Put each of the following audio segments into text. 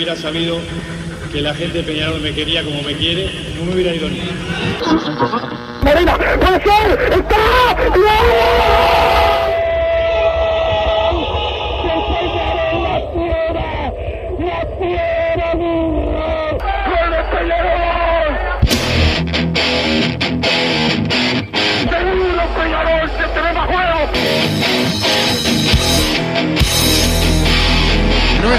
hubiera sabido que la gente de Peñarol me quería como me quiere, no me hubiera ido ni. Marina, puede ser, está. ¡Gol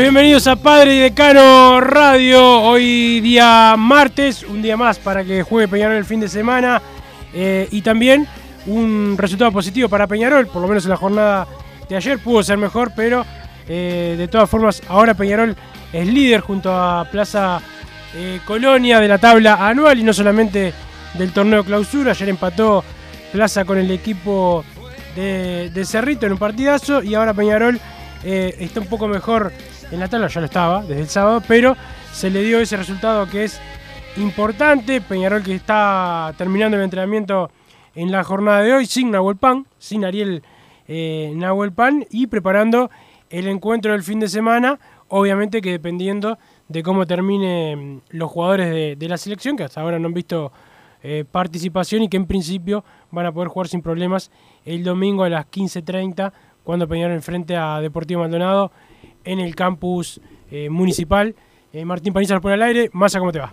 Bienvenidos a Padre y Decano Radio. Hoy día martes, un día más para que juegue Peñarol el fin de semana. eh, y también un resultado positivo para Peñarol, por lo menos en la jornada de ayer. Pudo ser mejor, pero eh, de todas formas, ahora Peñarol es líder junto a Plaza eh, Colonia de la tabla anual y no solamente del torneo clausura. Ayer empató Plaza con el equipo de, Cerrito en un partidazo y ahora Peñarol está un poco mejor en la tabla, ya lo estaba desde el sábado, pero se le dio ese resultado que es importante. Peñarol que está terminando el entrenamiento en la jornada de hoy sin Nahuel Pan, sin Ariel eh, Nahuel Pan y preparando el encuentro del fin de semana, obviamente que dependiendo de cómo terminen los jugadores de, la selección, que hasta ahora no han visto eh, participación y que en principio van a poder jugar sin problemas el domingo a las 15.30 cuando Peñarol enfrente a Deportivo Maldonado en el campus eh, municipal. Eh, Martín Panizar por el aire, Massa, ¿cómo te va?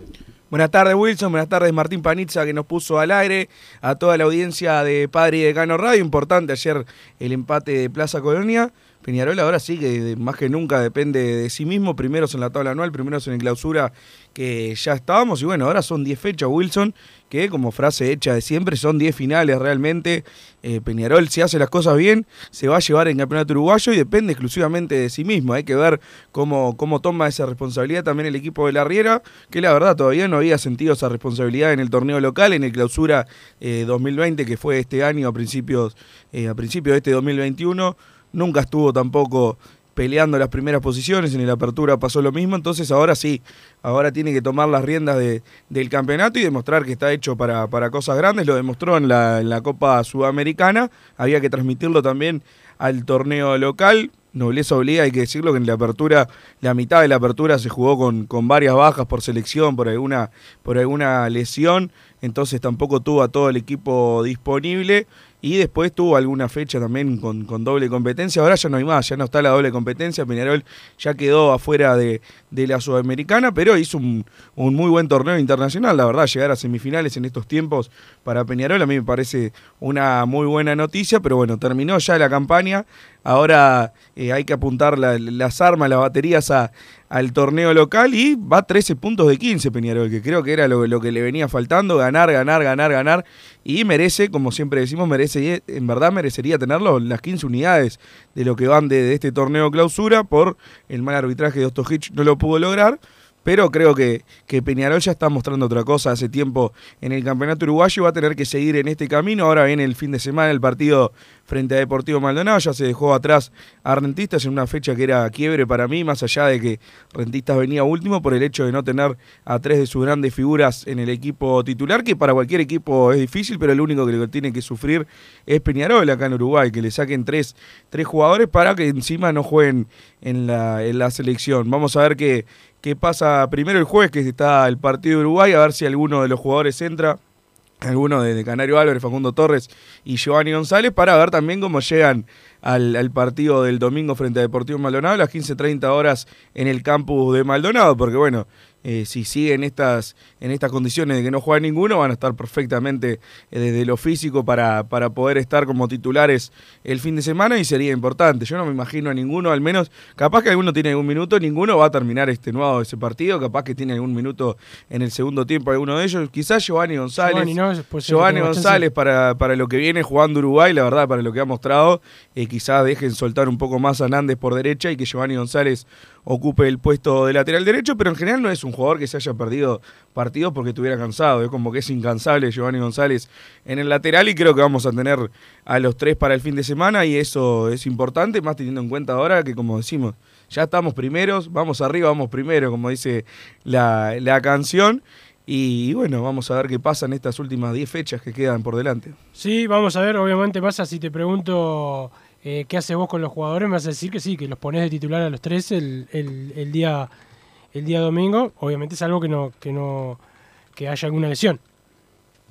Buenas tardes Wilson, buenas tardes Martín Panizza que nos puso al aire, a toda la audiencia de Padre y Decano Radio, importante ayer el empate de Plaza Colonia, Peñarol ahora sí que más que nunca depende de sí mismo, primeros en la tabla anual, primeros en el clausura que ya estábamos. Y bueno, ahora son 10 fechas Wilson, que como frase hecha de siempre son 10 finales realmente, Eh, Peñarol si hace las cosas bien se va a llevar el campeonato uruguayo y depende exclusivamente de sí mismo, hay que ver cómo, cómo toma esa responsabilidad también el equipo de la Riera, que la verdad todavía no había sentido esa responsabilidad en el torneo local, en el clausura eh, 2020 que fue este año a principios, eh, a principios de este 2021, nunca estuvo tampoco peleando las primeras posiciones, en el apertura pasó lo mismo, entonces ahora sí, ahora tiene que tomar las riendas de- del campeonato y demostrar que está hecho para, para cosas grandes, lo demostró en la, en la Copa Sudamericana, había que transmitirlo también al torneo local, nobleza obliga, hay que decirlo que en la apertura, la mitad de la apertura se jugó con, con varias bajas por selección, por alguna, por alguna lesión, entonces tampoco tuvo a todo el equipo disponible y después tuvo alguna fecha también con, con doble competencia. Ahora ya no hay más, ya no está la doble competencia. Peñarol ya quedó afuera de, de la Sudamericana, pero hizo un, un muy buen torneo internacional. La verdad, llegar a semifinales en estos tiempos para Peñarol a mí me parece una muy buena noticia, pero bueno, terminó ya la campaña. Ahora eh, hay que apuntar la- las armas, las baterías a, al torneo local y va a 13 puntos de 15 Peñarol, que creo que era lo que le venía faltando, ganar, ganar, ganar, ganar, y merece, como siempre decimos, merece, en verdad merecería tenerlo las 15 unidades de lo que van de, este torneo clausura, por el mal arbitraje de Ostojic no lo pudo lograr, Pero creo que, que Peñarol ya está mostrando otra cosa hace tiempo en el campeonato uruguayo. Va a tener que seguir en este camino. Ahora viene el fin de semana el partido frente a Deportivo Maldonado. Ya se dejó atrás a Rentistas en una fecha que era quiebre para mí, más allá de que Rentistas venía último por el hecho de no tener a tres de sus grandes figuras en el equipo titular, que para cualquier equipo es difícil, pero el único que lo tiene que sufrir es Peñarol acá en Uruguay, que le saquen tres, tres jugadores para que encima no jueguen en la, en la selección. Vamos a ver qué, qué pasa primero el jueves, que está el partido de Uruguay, a ver si alguno de los jugadores entra alguno de, Canario Álvarez, Facundo Torres y Giovanni González, para ver también cómo llegan al, al, partido del domingo frente a Deportivo Maldonado a las 15.30 horas en el campus de Maldonado, porque bueno, eh, si siguen estas, en estas condiciones de que no juega ninguno, van a estar perfectamente eh, desde lo físico para, para poder estar como titulares el fin de semana y sería importante. Yo no me imagino a ninguno, al menos, capaz que alguno tiene algún minuto, ninguno va a terminar extenuado ese partido, capaz que tiene algún minuto en el segundo tiempo alguno de ellos, quizás Giovanni González. Giovanni, González para, para lo que viene jugando Uruguay, la verdad, para lo que ha mostrado, eh, quizás dejen soltar un poco más a Nández por derecha y que Giovanni González ocupe el puesto de lateral derecho, pero en general no es un jugador que se haya perdido partidos porque estuviera cansado, es como que es incansable Giovanni González en el lateral y creo que vamos a tener a los tres para el fin de semana y eso es importante, más teniendo en cuenta ahora que como decimos, ya estamos primeros, vamos arriba, vamos primero, como dice la, la canción. Y bueno, vamos a ver qué pasa en estas últimas 10 fechas que quedan por delante. Sí, vamos a ver, obviamente pasa si te pregunto eh, ¿Qué haces vos con los jugadores? Me vas a decir que sí, que los pones de titular a los tres el, el, día el día domingo. Obviamente es algo que no que no que haya alguna lesión.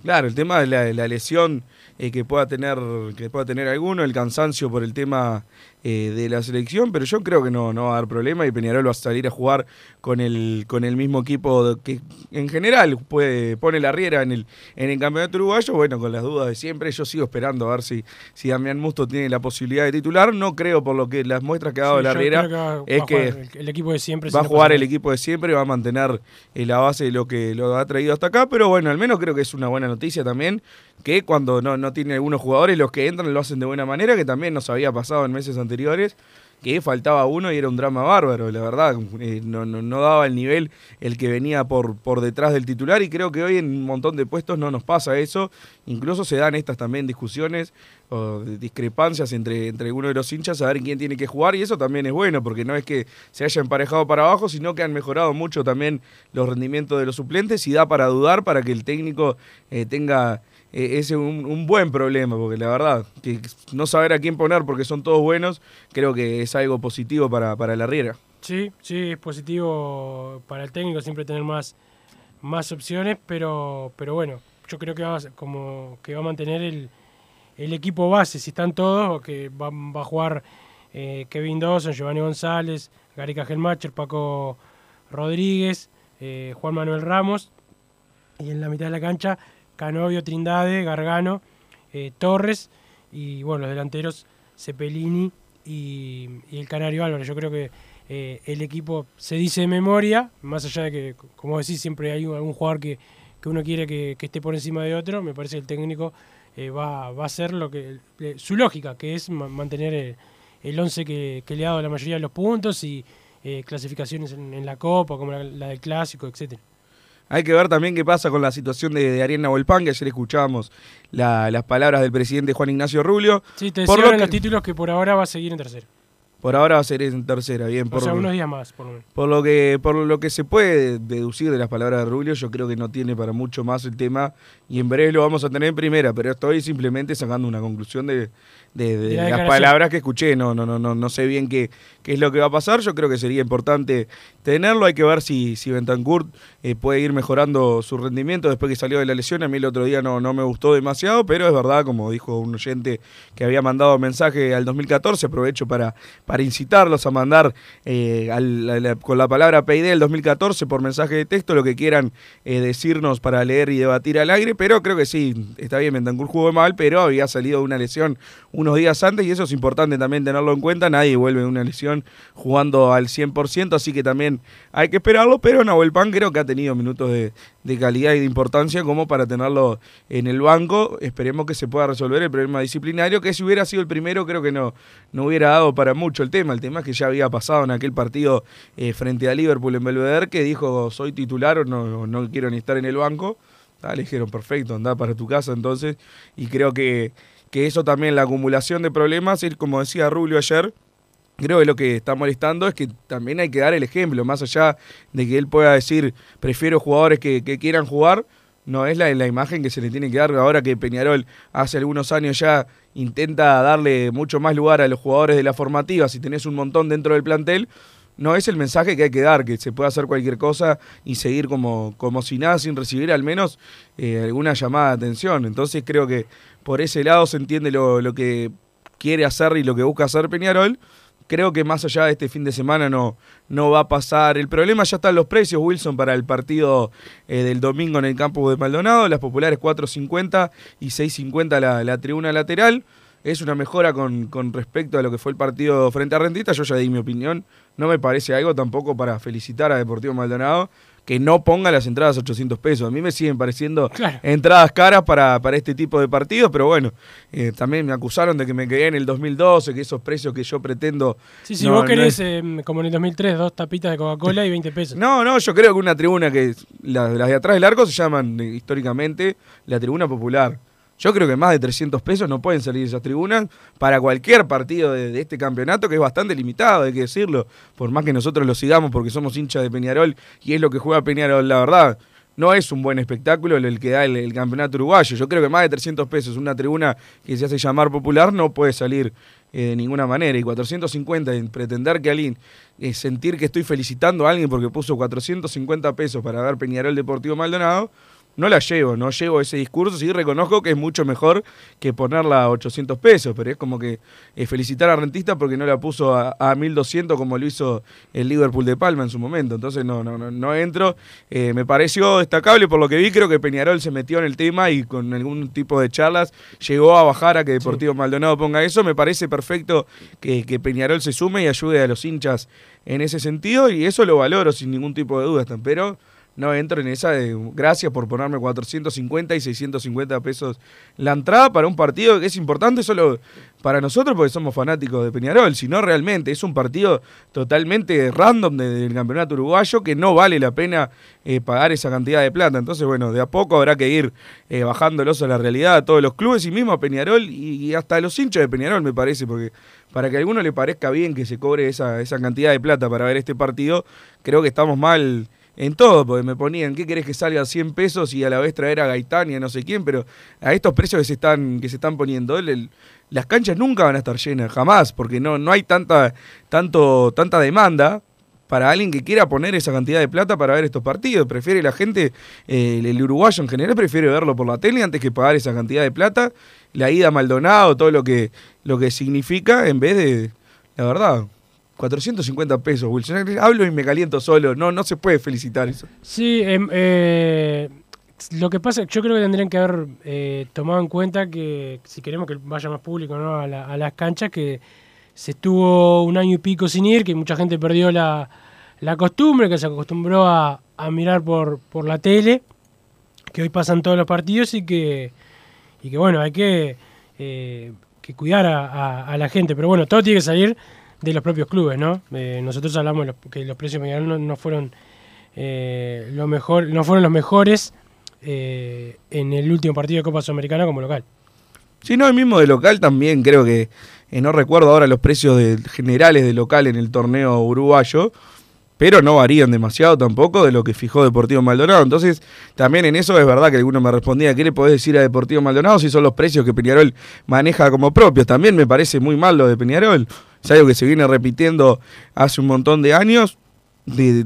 Claro, el tema de la, lesión eh, que pueda tener que pueda tener alguno, el cansancio por el tema eh, de la selección, pero yo creo que no, no va a dar problema y Peñarol va a salir a jugar con el, con el mismo equipo que en general puede, pone la riera en el, en el campeonato uruguayo, bueno, con las dudas de siempre, yo sigo esperando a ver si, si Damián Musto tiene la posibilidad de titular, no creo por lo que las muestras que ha dado la riera es que el, equipo de siempre va a jugar el equipo de siempre, va a mantener eh, la base de lo que lo ha traído hasta acá, pero bueno, al menos creo que es una buena noticia también, que cuando no, no tiene algunos jugadores, los que entran lo hacen de buena manera, que también nos había pasado en meses anteriores anteriores, que faltaba uno y era un drama bárbaro, la verdad, eh, no, no, daba el nivel el que venía por, por detrás del titular y creo que hoy en un montón de puestos no nos pasa eso, incluso se dan estas también discusiones o discrepancias entre, entre algunos de los hinchas a ver quién tiene que jugar y eso también es bueno porque no es que se haya emparejado para abajo, sino que han mejorado mucho también los rendimientos de los suplentes y da para dudar para que el técnico eh, tenga eh, es un, buen problema, porque la verdad, que no saber a quién poner porque son todos buenos, creo que es algo positivo para, para la Riera. Sí, sí, es positivo para el técnico siempre tener más, más opciones, pero, pero bueno, yo creo que va, como que va a mantener el, el equipo base, si están todos, que va, va a jugar eh, Kevin Dawson, Giovanni González, Gary Cajelmacher, Paco Rodríguez, eh, Juan Manuel Ramos, y en la mitad de la cancha Canovio, Trindade, Gargano, eh, Torres y bueno, los delanteros Cepelini y, el Canario Álvarez. Yo creo que eh, el equipo se dice de memoria, más allá de que, como decís, siempre hay algún jugador que, uno quiere que, esté por encima de otro, me parece que el técnico eh, va, a hacer lo que su lógica, que es mantener el, 11 que, le ha dado la mayoría de los puntos y clasificaciones en, la Copa, como la, la del Clásico, etcétera. Hay que ver también qué pasa con la situación de, de Ariana Volpán, que ayer escuchábamos las palabras del presidente Juan Ignacio Rubio. Sí, te por los títulos que por ahora va a seguir en tercero. Por ahora va a ser en tercera, bien. Por, unos días más, por lo menos. Por lo, que, por lo que se puede deducir de las palabras de Rubio, yo creo que no tiene para mucho más el tema y en breve lo vamos a tener en primera, pero estoy simplemente sacando una conclusión de, de, las palabras que escuché. No, no, no, no, no sé bien qué, qué, es lo que va a pasar. Yo creo que sería importante tenerlo. Hay que ver si, si eh, puede ir mejorando su rendimiento después que salió de la lesión. A mí el otro día no, no me gustó demasiado, pero es verdad, como dijo un oyente que había mandado mensaje al 2014, aprovecho para, para incitarlos a mandar eh, con la palabra PID del 2014 por mensaje de texto lo que quieran eh, decirnos para leer y debatir al aire, pero creo que sí, está bien, Bentancur jugó mal, pero había salido de una lesión unos días antes y eso es importante también tenerlo en cuenta. Nadie vuelve de una lesión jugando al 100%, así que también hay que esperarlo, pero Nahuel Pan creo que ha tenido minutos de, de calidad y de importancia como para tenerlo en el banco. Esperemos que se pueda resolver el problema disciplinario, que si hubiera sido el primero creo que no, no hubiera dado para mucho el tema. El tema es que ya había pasado en aquel partido eh, frente a Liverpool en Belvedere, que dijo soy titular o no, no quiero ni estar en el banco. Ah, le dijeron, perfecto, anda para tu casa entonces. Y creo que, que eso también, la acumulación de problemas, es como decía Rubio ayer, creo que lo que está molestando es que también hay que dar el ejemplo, más allá de que él pueda decir, prefiero jugadores que, que quieran jugar, no es la, la imagen que se le tiene que dar ahora que Peñarol hace algunos años ya intenta darle mucho más lugar a los jugadores de la formativa, si tenés un montón dentro del plantel, no es el mensaje que hay que dar, que se puede hacer cualquier cosa y seguir como, como si nada, sin recibir al menos eh, alguna llamada de atención. Entonces creo que por ese lado se entiende lo, lo, que quiere hacer y lo que busca hacer Peñarol. Creo que más allá de este fin de semana no, no va a pasar. El problema ya están los precios, Wilson, para el partido eh, del domingo en el campo de Maldonado. Las populares 4.50 y 6.50 la, la tribuna lateral es una mejora con, con, respecto a lo que fue el partido frente a Rentista. Yo ya di mi opinión. No me parece algo tampoco para felicitar a Deportivo Maldonado que no ponga las entradas a 800 pesos. A mí me siguen pareciendo claro. entradas caras para, para este tipo de partidos, pero bueno, eh, también me acusaron de que me quedé en el 2012, que esos precios que yo pretendo... Sí, si no, vos querés, no es... eh, como en el 2003, dos tapitas de Coca-Cola y 20 pesos. No, no, yo creo que una tribuna que... Las, las de atrás del arco se llaman eh, históricamente la tribuna popular. Yo creo que más de 300 pesos no pueden salir esas tribunas para cualquier partido de, este campeonato, que es bastante limitado, hay que decirlo. Por más que nosotros lo sigamos porque somos hinchas de Peñarol y es lo que juega Peñarol, la verdad. No es un buen espectáculo el que da el, el campeonato uruguayo. Yo creo que más de 300 pesos una tribuna que se hace llamar popular no puede salir eh, de ninguna manera. Y 450, en pretender que alguien, eh, sentir que estoy felicitando a alguien porque puso 450 pesos para ver Peñarol Deportivo Maldonado, no la llevo, no llevo ese discurso, sí reconozco que es mucho mejor que ponerla a 800 pesos, pero es como que eh, felicitar a Rentista porque no la puso a, a, 1200 como lo hizo el Liverpool de Palma en su momento, entonces no, no, no, no entro. Eh, me pareció destacable por lo que vi, creo que Peñarol se metió en el tema y con algún tipo de charlas llegó a bajar a que Deportivo sí. Maldonado ponga eso, me parece perfecto que, que Peñarol se sume y ayude a los hinchas en ese sentido y eso lo valoro sin ningún tipo de dudas, pero no entro en esa de gracias por ponerme 450 y 650 pesos la entrada para un partido que es importante solo para nosotros porque somos fanáticos de Peñarol, sino realmente es un partido totalmente random de, del campeonato uruguayo que no vale la pena eh, pagar esa cantidad de plata. Entonces, bueno, de a poco habrá que ir eh, bajándolos a la realidad a todos los clubes y mismo a Peñarol y, y, hasta a los hinchas de Peñarol, me parece, porque para que a alguno le parezca bien que se cobre esa, esa cantidad de plata para ver este partido, creo que estamos mal en todo, porque me ponían, ¿qué querés que salga 100 pesos y a la vez traer a Gaitán y a no sé quién? Pero a estos precios que se están, que se están poniendo, el, las canchas nunca van a estar llenas, jamás, porque no, no hay tanta, tanto, tanta demanda para alguien que quiera poner esa cantidad de plata para ver estos partidos. Prefiere la gente, eh, el uruguayo en general prefiere verlo por la tele antes que pagar esa cantidad de plata, la ida a Maldonado, todo lo que, lo que significa, en vez de, la verdad, 450 pesos, Wilson. Hablo y me caliento solo. No, no se puede felicitar eso. Sí, eh, eh, lo que pasa, yo creo que tendrían que haber eh, tomado en cuenta que si queremos que vaya más público ¿no? a, la, a, las canchas, que se estuvo un año y pico sin ir, que mucha gente perdió la, la costumbre, que se acostumbró a, mirar por, por la tele, que hoy pasan todos los partidos y que, y que bueno, hay que, eh, que cuidar a la gente. Pero bueno, todo tiene que salir de los propios clubes, ¿no? Eh, nosotros hablamos que los precios medianos no, no fueron eh, lo mejor, no fueron los mejores eh, en el último partido de Copa Sudamericana como local. Sí, no, el mismo de local también creo que eh, no recuerdo ahora los precios de, generales de local en el torneo uruguayo, pero no varían demasiado tampoco de lo que fijó Deportivo Maldonado. Entonces, también en eso es verdad que alguno me respondía, ¿qué le podés decir a Deportivo Maldonado si son los precios que Peñarol maneja como propios? También me parece muy mal lo de Peñarol es algo que se viene repitiendo hace un montón de años. de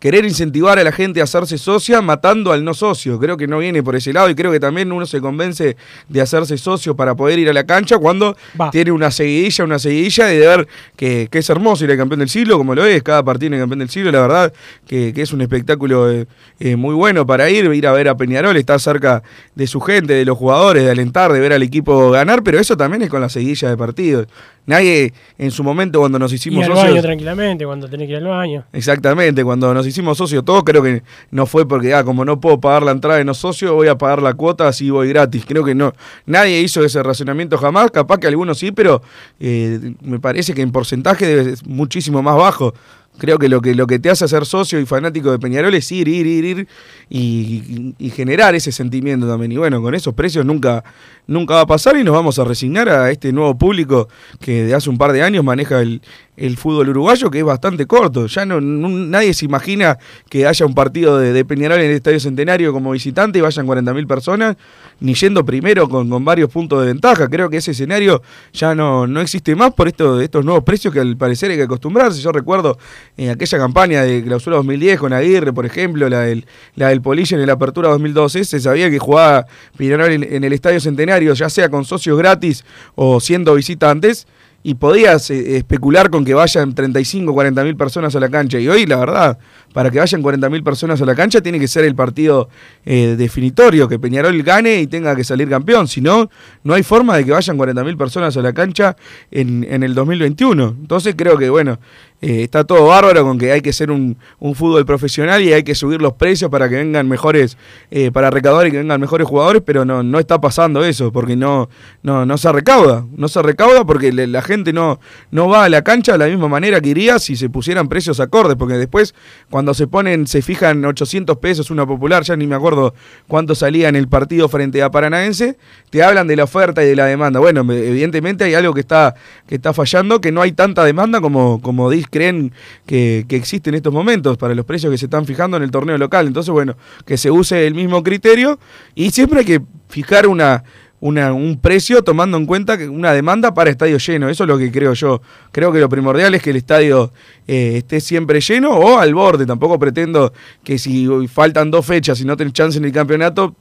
querer incentivar a la gente a hacerse socia matando al no socio. Creo que no viene por ese lado y creo que también uno se convence de hacerse socio para poder ir a la cancha cuando tiene una seguidilla, una seguidilla de ver que, es hermoso ir al campeón del siglo, como lo es, cada partido en el campeón del siglo, la verdad que, es un espectáculo eh, eh, muy bueno para ir, ir a ver a Peñarol, estar cerca de su gente, de los jugadores, de alentar, de ver al equipo ganar, pero eso también es con la seguidilla de partidos. Nadie en su momento cuando nos hicimos y al baño tranquilamente, cuando tenés que ir al baño. Exactamente, cuando nos hicimos socios todos, creo que no fue porque, ah, como no puedo pagar la entrada de no socio, voy a pagar la cuota así voy gratis. Creo que no, nadie hizo ese razonamiento jamás, capaz que algunos sí, pero eh, me parece que en porcentaje ser muchísimo más bajo. Creo que lo que lo que te hace ser socio y fanático de Peñarol es ir, ir, ir, ir y, generar ese sentimiento también. Y bueno, con esos precios nunca, nunca va a pasar y nos vamos a resignar a este nuevo público que de hace un par de años maneja el, el fútbol uruguayo, que es bastante corto. Ya no, nadie se imagina que haya un partido de, Peñarol en el Estadio Centenario como visitante y vayan 40.000 personas, ni yendo primero con, con, varios puntos de ventaja. Creo que ese escenario ya no, no existe más por esto, estos nuevos precios que al parecer hay que acostumbrarse. Yo recuerdo en aquella campaña de clausura 2010 con Aguirre, por ejemplo, la del, la del en la apertura 2012, se sabía que jugaba Peñarol en, el Estadio Centenario, ya sea con socios gratis o siendo visitantes y podías eh, especular con que vayan 35 o 40 mil personas a la cancha. Y hoy, la verdad, para que vayan 40 mil personas a la cancha, tiene que ser el partido eh, definitorio, que Peñarol gane y tenga que salir campeón. Si no, no hay forma de que vayan 40 mil personas a la cancha en, en el 2021. Entonces creo que, bueno, eh, está todo bárbaro con que hay que ser un, fútbol profesional y hay que subir los precios para que vengan mejores, eh, para recaudar y que vengan mejores jugadores, pero no, no está pasando eso, porque no, no, no se recauda, no se recauda porque la gente no, no va a la cancha de la misma manera que iría si se pusieran precios acordes, porque después cuando se ponen, se fijan 800 pesos una popular, ya ni me acuerdo cuánto salía en el partido frente a Paranaense, te hablan de la oferta y de la demanda. Bueno, evidentemente hay algo que está, que está fallando, que no hay tanta demanda como, como creen que, que existe en estos momentos para los precios que se están fijando en el torneo local. Entonces, bueno, que se use el mismo criterio y siempre hay que fijar una un precio tomando en cuenta que una demanda para estadio lleno. Eso es lo que creo yo. Creo que lo primordial es que el estadio eh, esté siempre lleno o al borde. Tampoco pretendo que si faltan dos fechas y no tenés chance en el campeonato,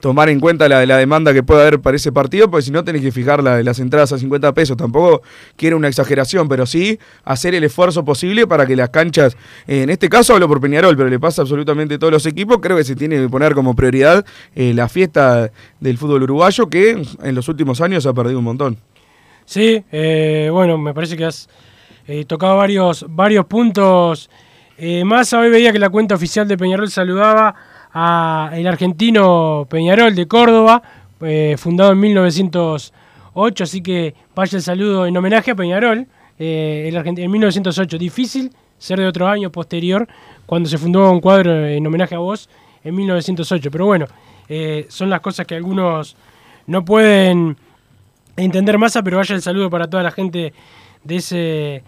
tomar en cuenta la, la demanda que pueda haber para ese partido, porque si no tenés que fijar las entradas a 50 pesos. Tampoco quiero una exageración, pero sí hacer el esfuerzo posible para que las canchas, eh, en este caso hablo por Peñarol, pero le pasa absolutamente a todos los equipos, creo que se tiene que poner como prioridad eh, la fiesta del fútbol uruguayo, que en los últimos años ha perdido un montón. Sí, eh, bueno, me parece que has eh, tocado varios, varios puntos. Eh, más hoy veía que la cuenta oficial de Peñarol saludaba a el argentino Peñarol de Córdoba, fundado en 1908, así que vaya el saludo en homenaje a Peñarol, el en 1908. Difícil ser de otro año posterior, cuando se fundó un cuadro en homenaje a vos en 1908, pero bueno, son las cosas que algunos no pueden entender masa, pero vaya el saludo para toda la gente de ese,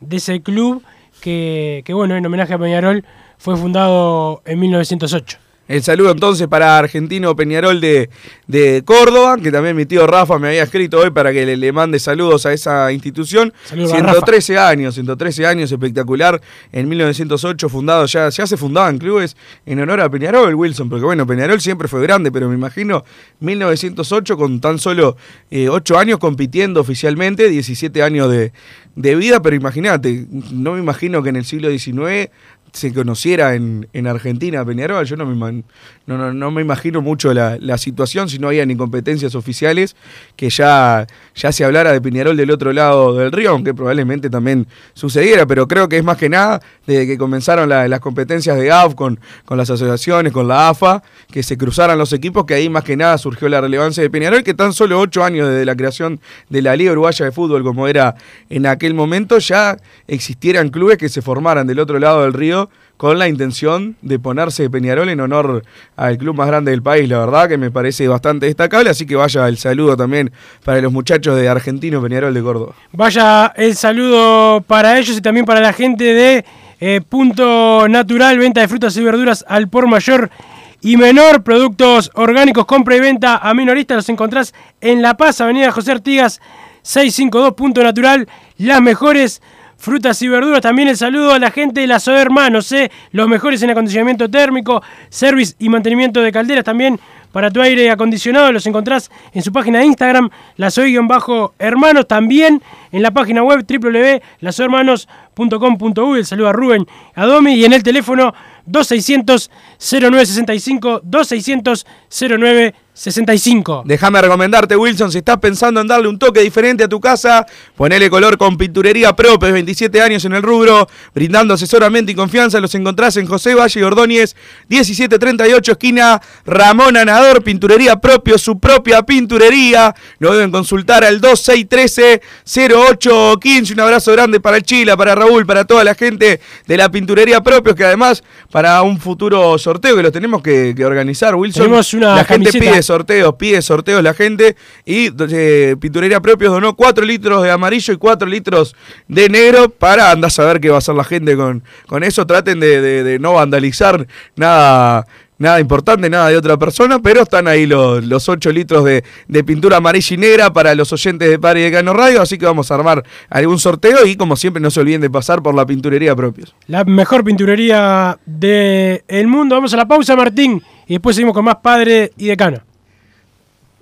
de ese club que, que, bueno, en homenaje a Peñarol fue fundado en 1908. El saludo entonces para Argentino Peñarol de, de, Córdoba, que también mi tío Rafa me había escrito hoy para que le, mande saludos a esa institución. 113 años, 113 años, espectacular. En 1908 fundado, ya, ya se fundaban clubes en honor a Peñarol, Wilson, porque bueno, Peñarol siempre fue grande, pero me imagino 1908 con tan solo 8 eh, años compitiendo oficialmente, 17 años de, de vida, pero imagínate, no me imagino que en el siglo XIX se conociera en, en Argentina Peñarol. Yo no me, no, no, me imagino mucho la, situación si no había ni competencias oficiales que ya, ya se hablara de Peñarol del otro lado del río, aunque probablemente también sucediera, pero creo que es más que nada desde que comenzaron las competencias de AF con, con las asociaciones, con la AFA, que se cruzaran los equipos, que ahí más que nada surgió la relevancia de Peñarol, que tan solo ocho años desde la creación de la Liga Uruguaya de Fútbol, como era en aquel momento, ya existieran clubes que se formaran del otro lado del río con la intención de ponerse Peñarol en honor al club más grande del país, la verdad que me parece bastante destacable, así que vaya el saludo también para los muchachos de Argentino Peñarol de Córdoba. Vaya el saludo para ellos y también para la gente de eh, Punto Natural, venta de frutas y verduras al por mayor y menor, productos orgánicos, compra y venta a minoristas, los encontrás en La Paz, Avenida José Artigas 652 Punto Natural, las mejores frutas y verduras. También el saludo a la gente de la SOE Hermanos, ¿eh? los mejores en acondicionamiento térmico, service y mantenimiento de calderas. También para tu aire acondicionado los encontrás en su página de Instagram, la hermanos También en la página web www.lasohermanos.com.uy. El saludo a Rubén, a Domi y en el teléfono 2600 0965 2600 0965. Déjame recomendarte, Wilson, si estás pensando en darle un toque diferente a tu casa, ponele color con pinturería propia, 27 años en el rubro, brindando asesoramiento y confianza. Los encontrás en José Valle Ordóñez, 1738, esquina Ramón Anador, pinturería propio, su propia pinturería. Lo deben consultar al 2613 0815. Un abrazo grande para Chila, para Raúl, para toda la gente de la pinturería propio, que además para un futuro sorteo que lo tenemos que, organizar, Wilson. Tenemos una la gente pide sorteos, pide sorteos la gente y eh, Pinturería Propios donó 4 litros de amarillo y 4 litros de negro para andar a saber qué va a hacer la gente con, con eso. Traten de, de no vandalizar nada nada importante, nada de otra persona, pero están ahí los, los 8 litros de, pintura amarilla y negra para los oyentes de Padre de Cano Radio, así que vamos a armar algún sorteo y como siempre no se olviden de pasar por la pinturería propios. La mejor pinturería del mundo. Vamos a la pausa, Martín, y después seguimos con más Padre y Decano.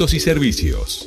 y servicios.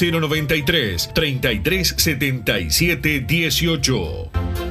093 33 77 18.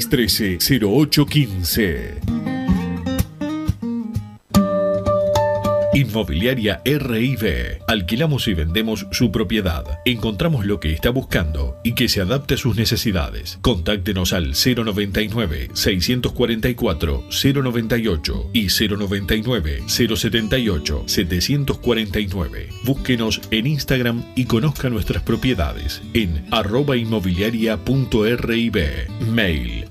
0815 Inmobiliaria RIB. Alquilamos y vendemos su propiedad. Encontramos lo que está buscando y que se adapte a sus necesidades. Contáctenos al 099 644 098 y 099 078 749. Búsquenos en Instagram y conozca nuestras propiedades en arroba inmobiliaria.rib. Mail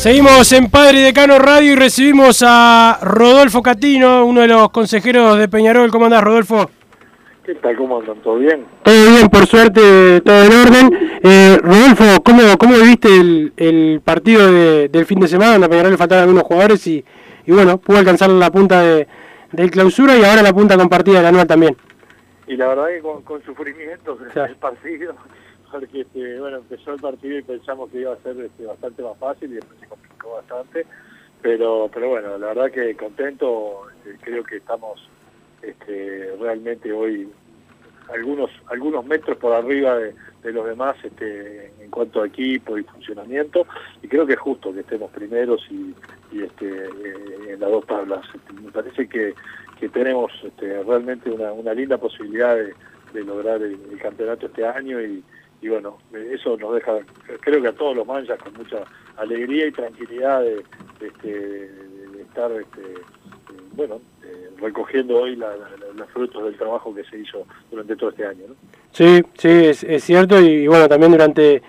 Seguimos en Padre y Decano Radio y recibimos a Rodolfo Catino, uno de los consejeros de Peñarol. ¿Cómo andás, Rodolfo? ¿Qué tal? ¿Cómo andan? ¿Todo bien? Todo bien, por suerte, todo en orden. Eh, Rodolfo, ¿cómo, cómo viviste el, el partido de- del fin de semana? A Peñarol le faltaban algunos jugadores y, y bueno, pudo alcanzar la punta de, del clausura y ahora la punta compartida del anual también. Y la verdad que con, con sufrimiento Claro. el partido, porque este, bueno, empezó el partido y pensamos que iba a ser este, bastante más fácil y después se complicó bastante, pero pero bueno, la verdad que contento, este, creo que estamos este, realmente hoy algunos algunos metros por arriba de, los demás este, en cuanto a equipo y funcionamiento y creo que es justo que estemos primeros y, este, eh, en las dos tablas. Este, me parece que, que tenemos realmente una, linda posibilidad de, de lograr el, el campeonato este año y, y bueno, eso nos deja, creo que a todos los manchas con mucha alegría y tranquilidad de, este, de- estar este, eh, bueno, eh, recogiendo hoy la- los frutos del trabajo que se hizo durante todo este año. ¿no? Sí, sí, es, cierto y, bueno, también durante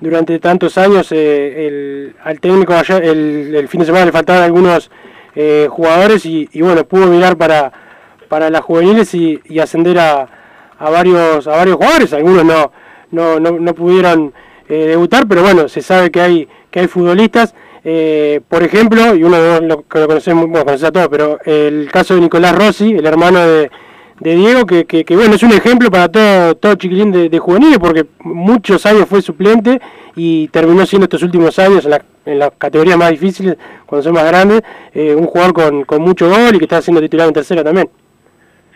durante tantos años eh, el, al técnico el, fin de semana le faltaban algunos eh, jugadores y, y bueno, pudo mirar para, para las juveniles y, y ascender a, a varios a varios jugadores, algunos no no, no, no pudieron eh, debutar, pero bueno, se sabe que hay que hay futbolistas, eh, por ejemplo, y uno de los que lo conocemos, bueno, a todos, pero el caso de Nicolás Rossi, el hermano de, de Diego, que, que, que, bueno, es un ejemplo para todo, todo chiquilín de, de juveniles, porque muchos años fue suplente y terminó siendo estos últimos años en, la, en las categorías más difíciles, cuando son más grandes, eh, un jugador con, con mucho gol y que está siendo titular en tercera también.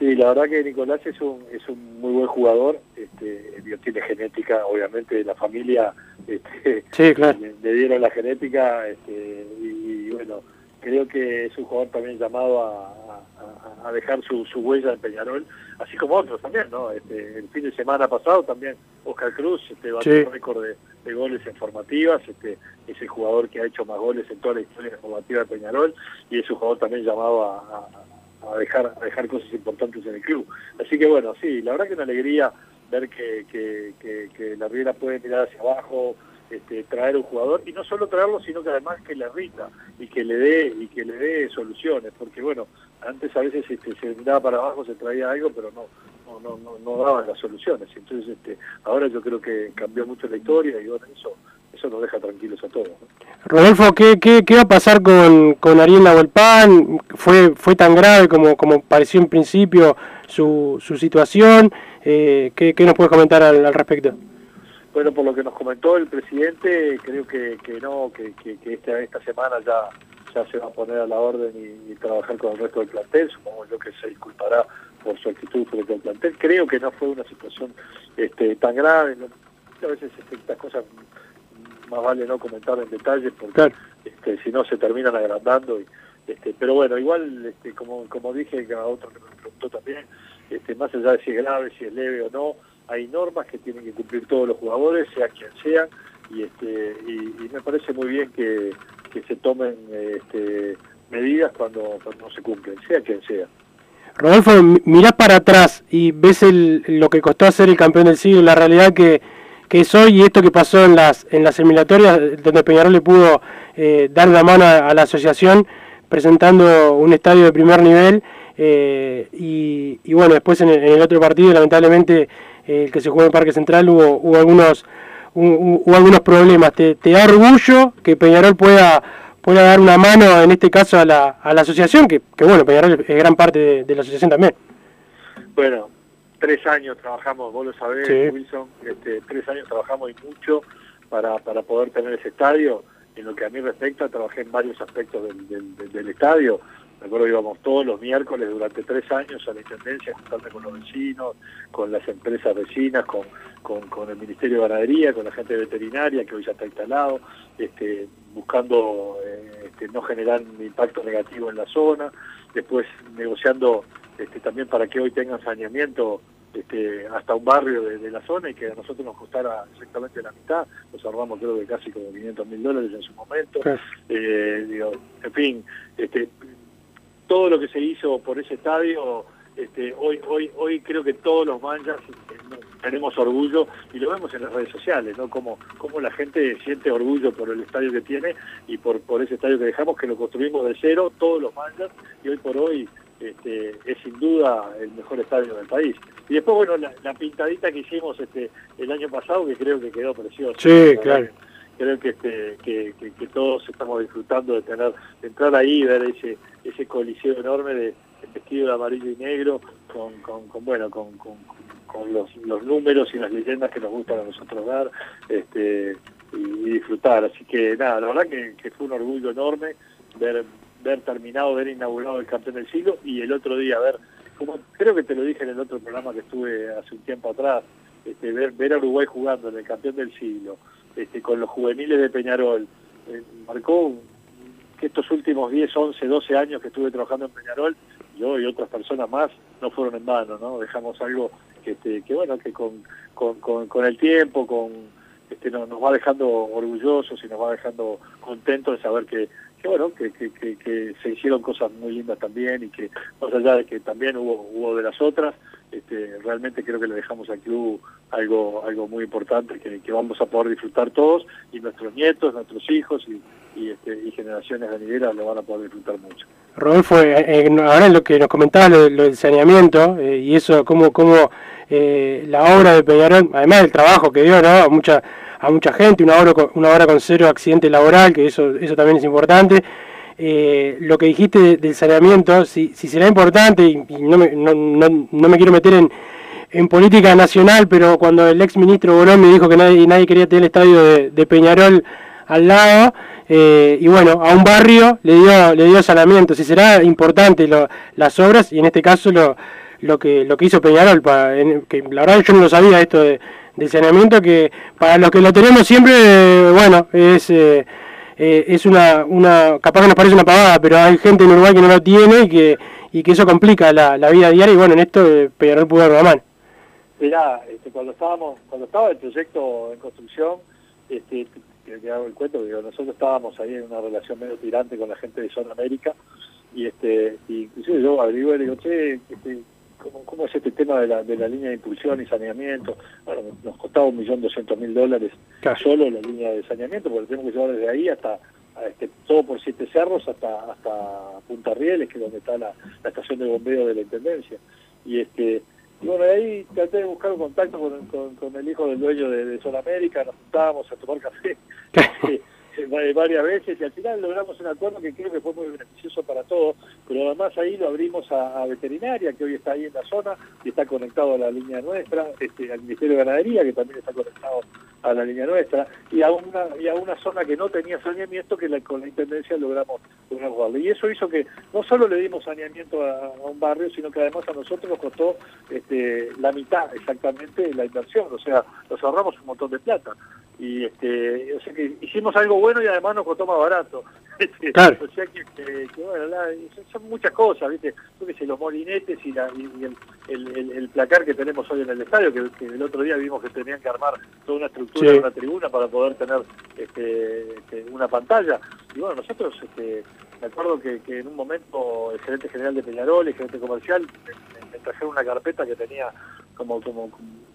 Sí, la verdad que Nicolás es un, es un muy buen jugador, este, tiene genética, obviamente de la familia este, Sí, claro. le, le dieron la genética este, y, y, bueno, creo que es un jugador también llamado a, a- dejar su, huella en Peñarol, así como otros también, ¿no? Este, el fin de semana pasado también Oscar Cruz este, batió sí. récord de, goles en formativas, este, es el jugador que ha hecho más goles en toda la historia formativa de Peñarol y es un jugador también llamado a, dejar, a dejar cosas importantes en el club. Así que bueno, sí, la verdad que una alegría ver que, que, la Riera puede mirar hacia abajo, este, traer un jugador y no solo traerlo sino que además que le rinda y que le dé y que le dé soluciones porque bueno antes a veces este, se miraba para abajo se traía algo pero no no no no, daban las soluciones entonces este ahora yo creo que cambió mucho la historia y bueno eso eso nos deja tranquilos a todos Rodolfo ¿qué, qué, qué va a pasar con, con Ariel Nahuelpan? fue fue tan grave como como pareció en principio su, su situación eh, ¿qué, ¿qué, nos puedes comentar al respecto? Bueno, por lo que nos comentó el presidente, creo que, que no, que, que, esta, esta semana ya, ya se va a poner a la orden y, trabajar con el resto del plantel, supongo yo que se disculpará por su actitud frente al plantel. Creo que no fue una situación este, tan grave, a veces este, estas cosas más vale no comentar en detalle porque este, si no se terminan agrandando. Y, este, pero bueno, igual, este, como, como dije a otro que me preguntó también, este, más allá de si es grave, si es leve o no, hay normas que tienen que cumplir todos los jugadores, sea quien sean, y, este, y, me parece muy bien que, se tomen este, medidas cuando, no se cumplen, sea quien sea. Rodolfo, mirás para atrás y ves el, lo que costó hacer el campeón del siglo, la realidad que, que es y esto que pasó en las, en las eliminatorias, donde Peñarol le pudo eh, dar la mano a, la asociación presentando un estadio de primer nivel eh, y, bueno, después en el otro partido lamentablemente el que se jugó en el Parque Central hubo, hubo algunos hubo, algunos problemas. ¿Te, da orgullo que Peñarol pueda pueda dar una mano en este caso a la, a la asociación, que, que bueno, Peñarol es gran parte de, la asociación también. Bueno, tres años trabajamos, vos lo sabés, Wilson, este, tres años trabajamos y mucho para, para poder tener ese estadio. En lo que a mí respecta, trabajé en varios aspectos del, del estadio Recuerdo que íbamos todos los miércoles durante tres años a la Intendencia a juntarme con los vecinos, con las empresas vecinas, con, con, el Ministerio de Ganadería, con la gente veterinaria que hoy ya está instalado, este, buscando eh, este, no generar un impacto negativo en la zona, después negociando este, también para que hoy tengan saneamiento este, hasta un barrio de, la zona y que a nosotros nos costara exactamente la mitad, nos ahorramos creo que casi como 500 mil dólares en su momento, eh, digo, en fin, este, todo lo que se hizo por ese estadio, este, hoy, hoy, hoy creo que todos los manchas tenemos orgullo y lo vemos en las redes sociales, ¿no? Como, como la gente siente orgullo por el estadio que tiene y por, por ese estadio que dejamos, que lo construimos de cero, todos los manchas, y hoy por hoy este, es sin duda el mejor estadio del país. Y después, bueno, la, pintadita que hicimos este, el año pasado, que creo que quedó preciosa. Sí, claro creo que, este, que, que, todos estamos disfrutando de tener de entrar ahí y ver ese ese coliseo enorme de, vestido de amarillo y negro con, con, bueno con, con, los, los, números y las leyendas que nos gustan a nosotros dar este y, disfrutar así que nada la verdad que, fue un orgullo enorme ver ver terminado ver inaugurado el campeón del siglo y el otro día ver como creo que te lo dije en el otro programa que estuve hace un tiempo atrás este, ver, ver a Uruguay jugando en el campeón del siglo este, con los juveniles de Peñarol. Eh, marcó que estos últimos 10, 11, 12 años que estuve trabajando en Peñarol, yo y otras personas más, no fueron en vano, ¿no? Dejamos algo que, este, que bueno, que con, con, con, el tiempo, con este, nos va dejando orgullosos y nos va dejando contentos de saber que, que bueno, que, que, que, se hicieron cosas muy lindas también y que más allá de que también hubo, hubo de las otras, este, realmente creo que le dejamos al club algo, algo muy importante que, que vamos a poder disfrutar todos y nuestros nietos, nuestros hijos y, y, este, y generaciones venideras lo van a poder disfrutar mucho. Rodolfo, eh, eh ahora lo que nos comentaba lo, del saneamiento eh, y eso, cómo, cómo eh, la obra de Peñarol, además del trabajo que dio ¿no? mucha, a mucha gente, una obra, una hora con cero accidente laboral, que eso, eso también es importante. lo que dijiste del saneamiento, si, si será importante, y, no, me, no, no, no, me quiero meter en, en política nacional, pero cuando el ex ministro Bolón me dijo que nadie, nadie quería tener el estadio de, Peñarol al lado, eh, y bueno, a un barrio le dio, le dio saneamiento. Si será importante las obras, y en este caso lo, lo, que, lo que hizo Peñarol, para, que la verdad yo no lo sabía esto de, del saneamiento, que para los que lo tenemos siempre, bueno, es... Eh, eh, es una, una, capaz que nos parece una pavada, pero hay gente en Uruguay que no lo tiene y que, y que eso complica la, vida diaria y bueno, en esto eh, Peñarol pudo dar una mano. Mirá, este, cuando estábamos, cuando estaba el proyecto en construcción, este, te, hago el cuento, digo, nosotros estábamos ahí en una relación medio tirante con la gente de Zona América y este, y inclusive yo averigué digo, che, este, ¿cómo, es este tema de la, de la línea de impulsión y saneamiento? Bueno, nos costaba un millón doscientos mil dólares solo la línea de saneamiento, porque tenemos que llevar desde ahí hasta este, todo por siete cerros hasta hasta Punta Rieles, que es donde está la, estación de bombeo de la Intendencia. Y este y bueno, ahí traté de buscar un contacto con, con, el hijo del dueño de, de América, nos juntábamos a tomar café. Eh, varias veces y al final logramos un acuerdo que creo que fue muy beneficioso para todos, pero además ahí lo abrimos a, veterinaria, que hoy está ahí en la zona y está conectado a la línea nuestra, este, al Ministerio de Ganadería, que también está conectado a la línea nuestra, y a una, y a una zona que no tenía saneamiento que con la Intendencia logramos, logramos Y eso hizo que no solo le dimos saneamiento a, un barrio, sino que además a nosotros nos costó este, la mitad exactamente la inversión, o sea, nos ahorramos un montón de plata. Y este o sea que hicimos algo bueno y además nos costó más barato. Este, o sea que, bueno son muchas cosas viste yo que sé los molinetes y, la, el, el, placar que tenemos hoy en el estadio que, el otro día vimos que tenían que armar toda una estructura de una tribuna para poder tener este, este, una pantalla. Y bueno nosotros este me acuerdo que, en un momento el gerente general de Peñarol el gerente comercial me trajeron una carpeta que tenía como, como,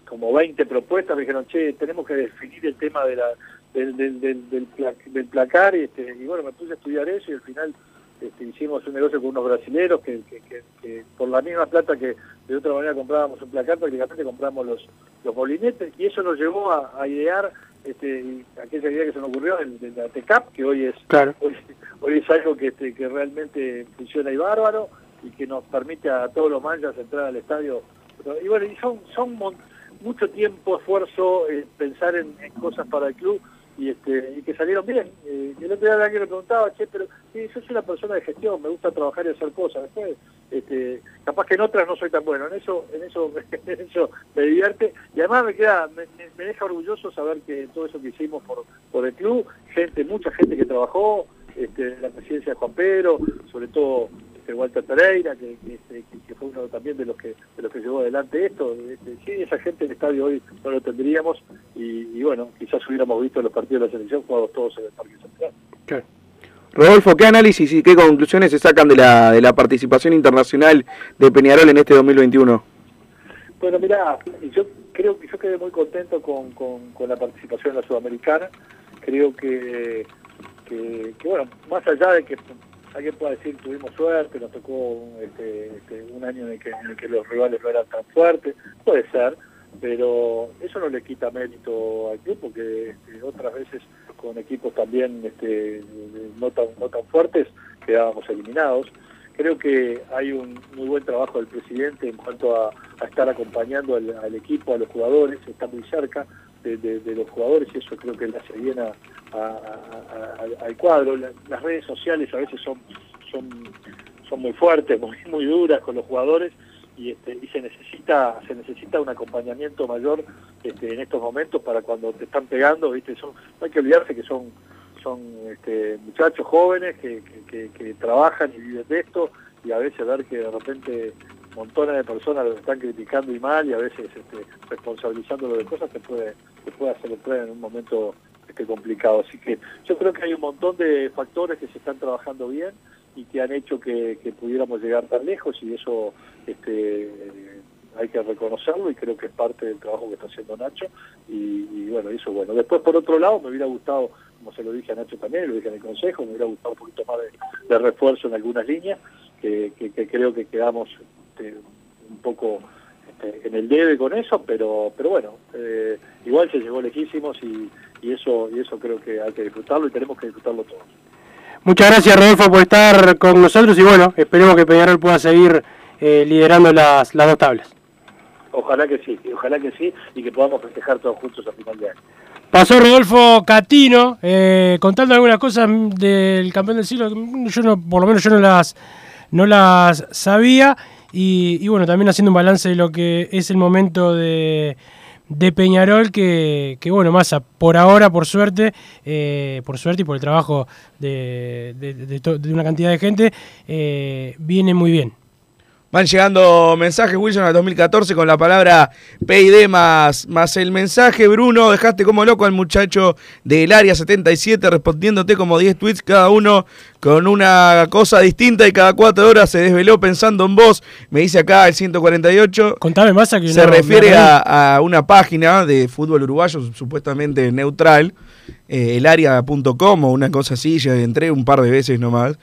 como 20 propuestas, me dijeron, che, tenemos que definir el tema de la, del, del, del, placar, y, este, y bueno, me puse a estudiar eso y al final este, hicimos un negocio con unos brasileros que, que, por la misma plata que de otra manera comprábamos un placar, prácticamente compramos los, los molinetes y eso nos llevó a, idear este, aquella idea que se nos ocurrió de, la TECAP, que hoy es, hoy, es algo que, este, que realmente funciona y bárbaro y que nos permite a todos los manchas entrar al estadio. Y bueno, y son, son mucho tiempo, esfuerzo, eh, pensar en, cosas para el club y, este, y que salieron bien. Eh, el otro día alguien me preguntaba, che, pero sí, yo soy una persona de gestión, me gusta trabajar y hacer cosas. Después, este, capaz que en otras no soy tan bueno. En eso, en eso, en eso me divierte y además me queda, me, deja orgulloso saber que todo eso que hicimos por, por el club, gente, mucha gente que trabajó, este, la presidencia de Juan Pedro, sobre todo este, Walter Pereira, que, este, que, fue uno también de los que de los que llevó adelante esto. Este, sí, esa gente en el estadio hoy no lo tendríamos y, bueno, quizás hubiéramos visto los partidos de la selección jugados todos en el Parque Central. Rodolfo, ¿qué análisis y qué conclusiones se sacan de la, de la participación internacional de Peñarol en este 2021? Bueno, mira, yo creo que yo quedé muy contento con, con, la participación en la Sudamericana. Creo que, que, que, bueno, más allá de que alguien puede decir tuvimos suerte, nos tocó este, este, un año en el, que, los rivales no eran tan fuertes, puede ser, pero eso no le quita mérito al club porque este, otras veces con equipos también este, no tan fuertes quedábamos eliminados. Creo que hay un muy buen trabajo del presidente en cuanto a, estar acompañando al, equipo, a los jugadores, está muy cerca de, los jugadores y eso creo que le hace bien a, al cuadro. las redes sociales a veces son, son, son muy fuertes, muy, muy duras con los jugadores y, este, y se necesita se necesita un acompañamiento mayor este, en estos momentos para cuando te están pegando, viste, no hay que olvidarse que son son este, muchachos jóvenes que, trabajan y viven de esto y a veces ver que de repente montones de personas lo están criticando y mal y a veces este, responsabilizándolo de cosas te puede, te puede hacer entrar en un momento este, complicado. Así que yo creo que hay un montón de factores que se están trabajando bien y que han hecho que, pudiéramos llegar tan lejos y eso este, hay que reconocerlo y creo que es parte del trabajo que está haciendo Nacho y, bueno, eso bueno. Después por otro lado me hubiera gustado, como se lo dije a Nacho también, lo dije en el Consejo, me hubiera gustado un poquito más de, refuerzo en algunas líneas, que, creo que quedamos este, un poco en el debe con eso, pero pero bueno, eh, igual se llegó lejísimos y, y eso y eso creo que hay que disfrutarlo y tenemos que disfrutarlo todos. Muchas gracias Rodolfo por estar con nosotros y bueno, esperemos que Peñarol pueda seguir eh, liderando las, las dos tablas. Ojalá que sí, ojalá que sí y que podamos festejar todos juntos a final de año. Pasó Rodolfo Catino eh, contando algunas cosas del campeón del siglo, yo no, por lo menos yo no las, no las sabía y bueno, también haciendo un balance de lo que es el momento de de Peñarol que, que, bueno, Massa, por ahora, por suerte, eh, por suerte y por el trabajo de, de, una cantidad de gente, eh, viene muy bien. Van llegando mensajes, Wilson, al 2014 con la palabra PID más, más el mensaje. Bruno, dejaste como loco al muchacho del área 77 respondiéndote como 10 tweets, cada uno con una cosa distinta y cada cuatro horas se desveló pensando en vos. Me dice acá el 148. Contame más a que Se refiere a, una página de fútbol uruguayo supuestamente neutral, eh, elarea.com o una cosa así. Ya entré un par de veces nomás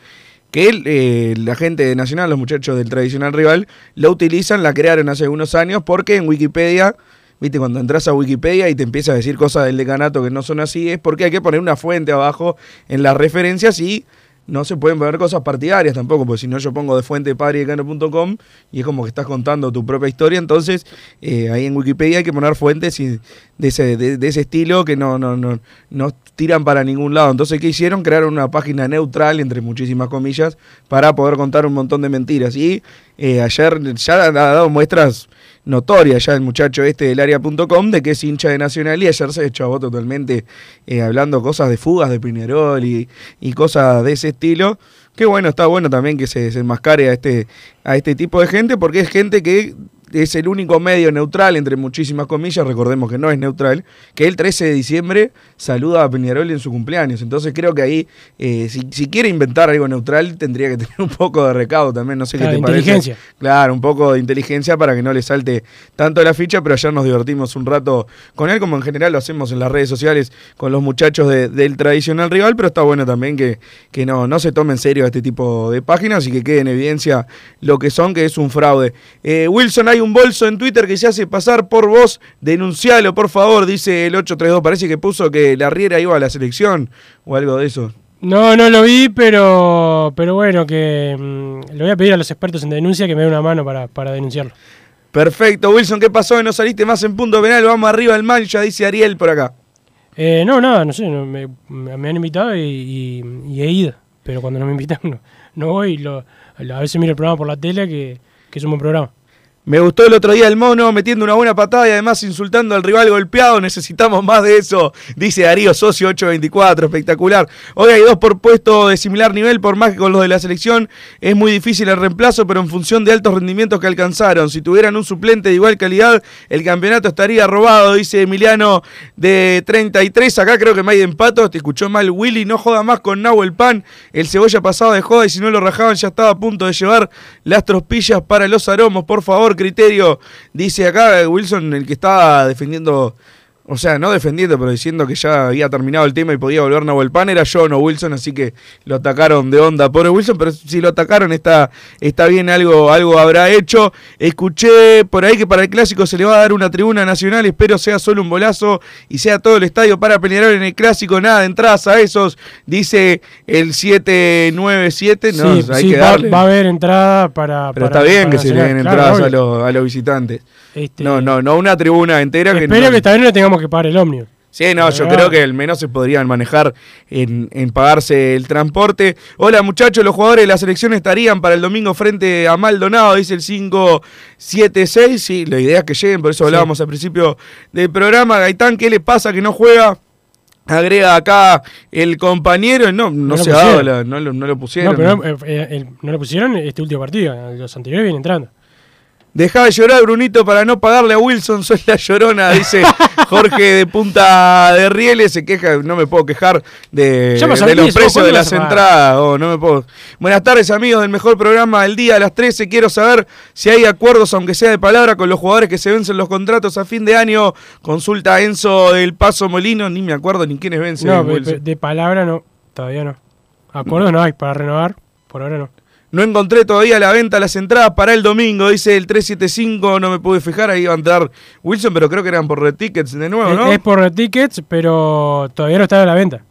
que eh, la gente de Nacional, los muchachos del tradicional rival, lo utilizan, la crearon hace unos años porque en Wikipedia, viste, cuando entras a Wikipedia y te empieza a decir cosas del decanato que no son así, es porque hay que poner una fuente abajo en las referencias y no se pueden poner cosas partidarias tampoco, porque si no yo pongo de fuente padridecano.com y es como que estás contando tu propia historia, entonces eh, ahí en Wikipedia hay que poner fuentes de, ese, de, ese estilo que no, no, no, no tiran para ningún lado. Entonces, ¿qué hicieron? Crearon una página neutral, entre muchísimas comillas, para poder contar un montón de mentiras. Y eh, ayer ya ha dado muestras notoria ya el muchacho este del área.com de que es hincha de Nacional y ayer se echó totalmente eh, hablando cosas de fugas de Pinerol y, y, cosas de ese estilo. Que bueno, está bueno también que se desenmascare a este, a este tipo de gente porque es gente que es el único medio neutral, entre muchísimas comillas, recordemos que no es neutral, que el 13 de diciembre saluda a Peñarol en su cumpleaños. Entonces creo que ahí, eh, si, quiere inventar algo neutral, tendría que tener un poco de recaudo también, no sé qué te inteligencia. Claro, un poco de inteligencia para que no le salte tanto la ficha, pero ayer nos divertimos un rato con él, como en general lo hacemos en las redes sociales con los muchachos del tradicional rival, pero está bueno también que, que no, no se tome en serio este tipo de páginas y que quede en evidencia lo que son, que es un fraude. Eh, Wilson, hay un bolso en Twitter que se hace pasar por vos. Denuncialo, por favor, dice el 832. Parece que puso que la Riera iba a la selección o algo de eso. No, no lo vi, pero, pero bueno, que mm, le voy a pedir a los expertos en denuncia que me den una mano para, para denunciarlo. Perfecto, Wilson, ¿qué pasó? ¿No saliste más en punto penal? Vamos arriba del mancha, dice Ariel por acá. Eh, no, nada, no sé, me, han invitado y, he ido, pero cuando no me invitan no, no voy. Lo, a veces miro el programa por la tele, que, que es un buen programa. Me gustó el otro día el mono metiendo una buena patada y además insultando al rival golpeado. Necesitamos más de eso, dice Darío Socio 824. Espectacular. Hoy hay dos por puesto de similar nivel, por más que con los de la selección es muy difícil el reemplazo, pero en función de altos rendimientos que alcanzaron. Si tuvieran un suplente de igual calidad, el campeonato estaría robado, dice Emiliano de 33. Acá creo que de empato. Te escuchó mal Willy. No joda más con Nahuel Pan. El cebolla pasado de joda y si no lo rajaban ya estaba a punto de llevar las trospillas para los aromos. Por favor criterio, dice acá Wilson, el que estaba defendiendo o sea, no defendiendo, pero diciendo que ya había terminado el tema y podía volver Nahuel Pan, era John o Wilson, así que lo atacaron de onda. Pobre Wilson, pero si lo atacaron está, está bien, algo, algo habrá hecho. Escuché por ahí que para el clásico se le va a dar una tribuna nacional, espero sea solo un bolazo y sea todo el estadio para pelear en el clásico, nada de entradas a esos, dice el 797. No, sí, hay que va, va, a haber entrada para. Pero está bien que se le den entradas a los, a los visitantes. Este, no, no, no una tribuna entera. Espero que, no, que esta vez no tengamos que pagar el ómnibus. Sí, no, yo creo que al menos se podrían manejar en, pagarse el transporte. Hola muchachos, los jugadores de la selección estarían para el domingo frente a Maldonado, dice el 576. Sí, la idea es que lleguen, por eso hablábamos al principio del programa. Gaitán, ¿qué le pasa que no juega? Agrega acá el compañero, no, no, se ha dado, no, lo pusieron. No, pero eh, no lo pusieron este último partido, los anteriores vienen entrando. Deja de llorar, Brunito, para no pagarle a Wilson. Soy la llorona, dice Jorge de Punta de Rieles. Se queja, no me puedo quejar de, los precios de las entradas. Oh, no me puedo. Buenas tardes, amigos del mejor programa del día a las 13. Quiero saber si hay acuerdos, aunque sea de palabra, con los jugadores que se vencen los contratos a fin de año. Consulta a Enzo del Paso Molino. Ni me acuerdo ni quiénes vencen. No, de, de palabra no. Todavía no. Acuerdos no hay para renovar. Por ahora no. No encontré todavía la venta las entradas para el domingo, dice el 375, no me pude fijar, ahí iba a entrar Wilson, pero creo que eran por Red Tickets de nuevo, ¿no? Es, por Red Tickets, pero todavía no está a la venta.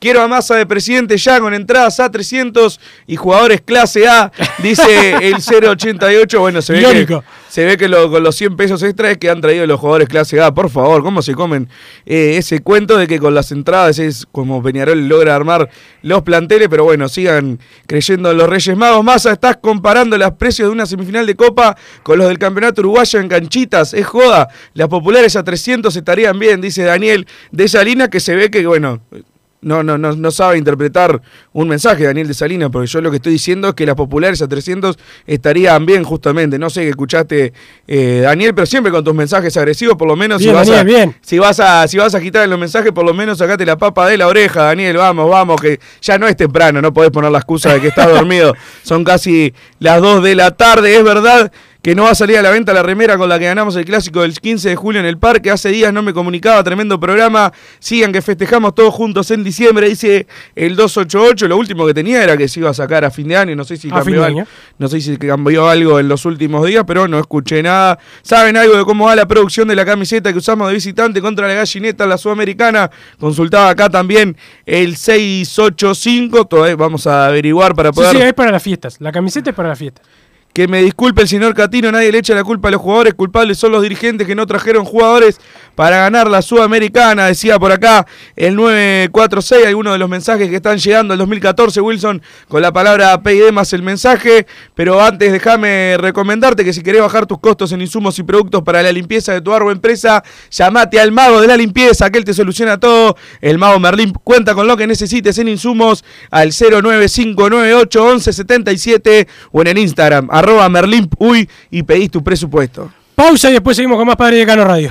Quiero a masa de presidente ya con entradas A300 y jugadores clase A, dice el 088. Bueno, se ve que se ve que con los 100 pesos extra es que han traído los jugadores clase A. Por favor, ¿cómo se comen eh, ese cuento de que con las entradas es como Peñarol logra armar los planteles? Pero bueno, sigan creyendo en los Reyes Magos. Massa, estás comparando los precios de una semifinal de Copa con los del Campeonato Uruguayo en canchitas. Es joda. Las populares a 300 estarían bien, dice Daniel de Salina, que se ve que, bueno no, no, no, no sabe interpretar un mensaje, Daniel de Salinas, porque yo lo que estoy diciendo es que las populares a 300 estarían bien, justamente. No sé qué escuchaste, eh, Daniel, pero siempre con tus mensajes agresivos, por lo menos si, vas a, bien. si vas a si vas a quitar los mensajes, por lo menos sacate la papa de la oreja, Daniel. Vamos, vamos, que ya no es temprano, no podés poner la excusa de que estás dormido. Son casi las 2 de la tarde, es verdad que no va a salir a la venta la remera con la que ganamos el clásico del 15 de julio en el parque. Hace días no me comunicaba, tremendo programa. Sigan que festejamos todos juntos en diciembre, dice el 288. Lo último que tenía era que se iba a sacar a fin de año. No sé si cambió, algo, no sé si cambió algo en los últimos días, pero no escuché nada. ¿Saben algo de cómo va la producción de la camiseta que usamos de visitante contra la gallineta, la sudamericana? Consultaba acá también el 685. Todavía vamos a averiguar para poder. Sí, sí, es para las fiestas. La camiseta es para las fiestas. Que me disculpe el señor Catino, nadie le echa la culpa a los jugadores, culpables son los dirigentes que no trajeron jugadores para ganar la Sudamericana, decía por acá el 946, algunos de los mensajes que están llegando el 2014, Wilson, con la palabra PID más el mensaje, pero antes déjame recomendarte que si querés bajar tus costos en insumos y productos para la limpieza de tu árbol empresa, llamate al mago de la limpieza, que él te soluciona todo, el mago Merlín cuenta con lo que necesites en insumos al 095981177 o en el Instagram arroba Merlin Uy y pedís tu presupuesto. Pausa y después seguimos con más Padre de Cano Radio.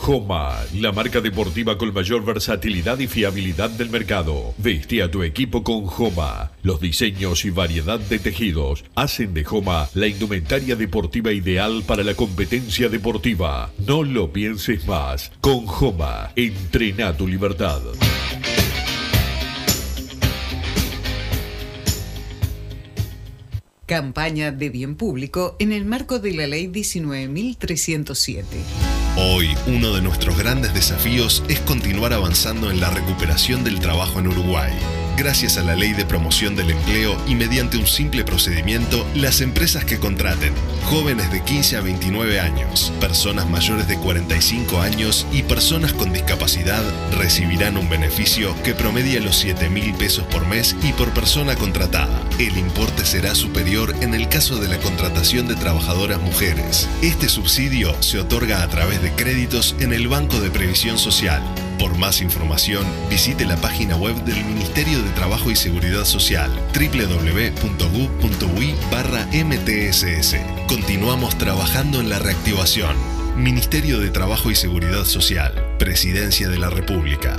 Joma, la marca deportiva con mayor versatilidad y fiabilidad del mercado. Veste a tu equipo con Joma. Los diseños y variedad de tejidos hacen de Joma la indumentaria deportiva ideal para la competencia deportiva. No lo pienses más. Con Joma, entrena tu libertad. Campaña de bien público en el marco de la Ley 19.307. Hoy, uno de nuestros grandes desafíos es continuar avanzando en la recuperación del trabajo en Uruguay. Gracias a la ley de promoción del empleo y mediante un simple procedimiento, las empresas que contraten jóvenes de 15 a 29 años, personas mayores de 45 años y personas con discapacidad recibirán un beneficio que promedia los 7 mil pesos por mes y por persona contratada. El importe será superior en el caso de la contratación de trabajadoras mujeres. Este subsidio se otorga a través de créditos en el Banco de Previsión Social. Por más información, visite la página web del Ministerio de Trabajo y Seguridad Social www.gu.ui MTSS. Continuamos trabajando en la reactivación. Ministerio de Trabajo y Seguridad Social, Presidencia de la República.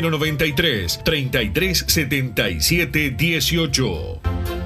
093 33 77 18.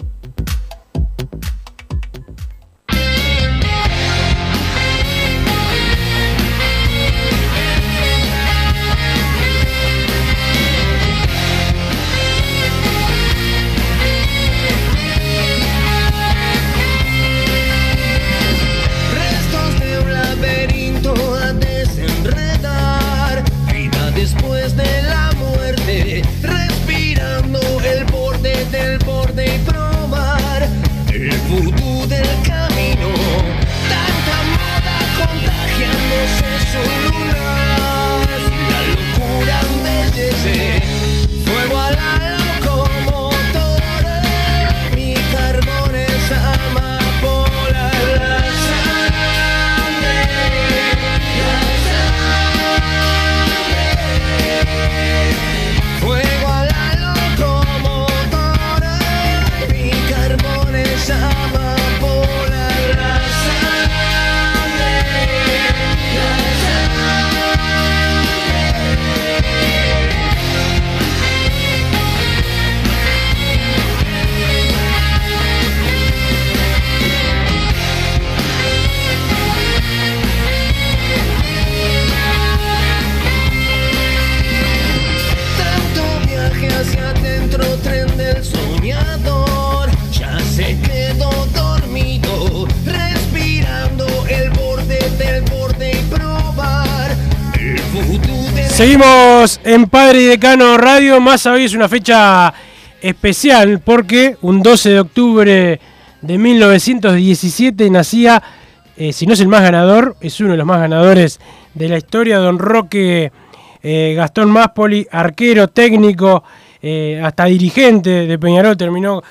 Seguimos en Padre y Decano Radio, más hoy es una fecha especial porque un 12 de octubre de 1917 nacía, eh, si no es el más ganador, es uno de los más ganadores de la historia, don Roque eh, Gastón Máspoli, arquero, técnico, eh, hasta dirigente de Peñarol, terminó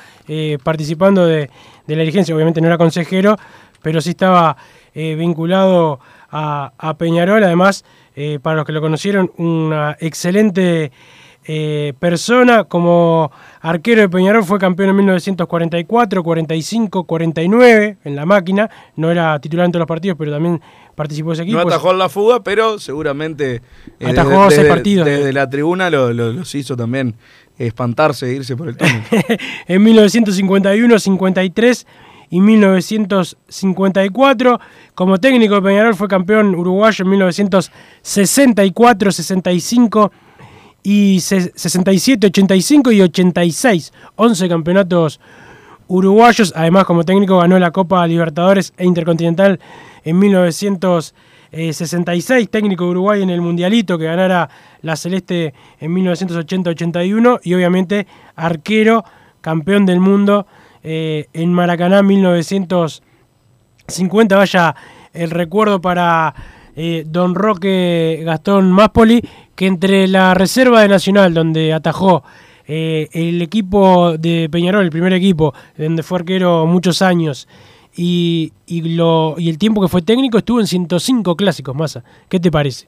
participando de, la dirigencia, obviamente no era consejero, pero sí estaba vinculado a Peñarol, además, eh, para los que lo conocieron, una excelente eh, persona como arquero de Peñarol, fue campeón en 1944, 45, 49 en la máquina, no era titular en todos los partidos, pero también participó de ese equipo. No atajó en la fuga, pero seguramente eh, Atajó desde, partidos. desde la tribuna lo- lo- los hizo también espantarse e irse por el túnel. en 1951, 53 y 1954. Como técnico de Peñarol fue campeón uruguayo en 1964, 65 y 67, 85 y 86. 11 campeonatos uruguayos. Además, como técnico ganó la Copa Libertadores e Intercontinental en 1966. Técnico de Uruguay en el Mundialito que ganara la Celeste en 1980-81. Y obviamente arquero, campeón del mundo eh, en Maracaná 1950. Vaya el recuerdo para eh, don Roque Gastón Máspoli, que entre la reserva de Nacional, donde atajó eh, el equipo de Peñarol, el primer equipo, donde fue arquero muchos años, y, y, lo, y el tiempo que fue técnico, estuvo en 105 clásicos, Massa. ¿Qué te parece?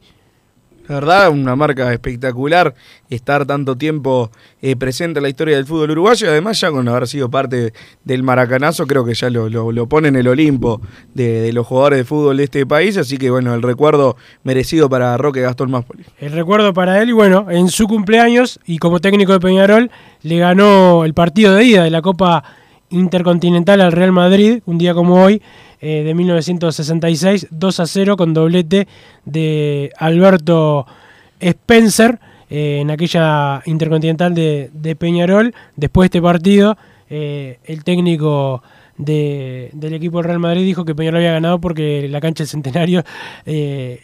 La verdad, una marca espectacular estar tanto tiempo eh, presente en la historia del fútbol uruguayo además ya con haber sido parte del maracanazo creo que ya lo, lo, pone en el Olimpo de, los jugadores de fútbol de este país, así que bueno, el recuerdo merecido para Roque Gastón Máspoli. El recuerdo para él y bueno, en su cumpleaños y como técnico de Peñarol le ganó el partido de ida de la Copa Intercontinental al Real Madrid, un día como hoy, eh, de 1966, 2 a 0 con doblete de Alberto Spencer eh, en aquella Intercontinental de, Peñarol. Después de este partido, eh, el técnico del equipo del Real Madrid dijo que Peñarol había ganado porque la cancha del Centenario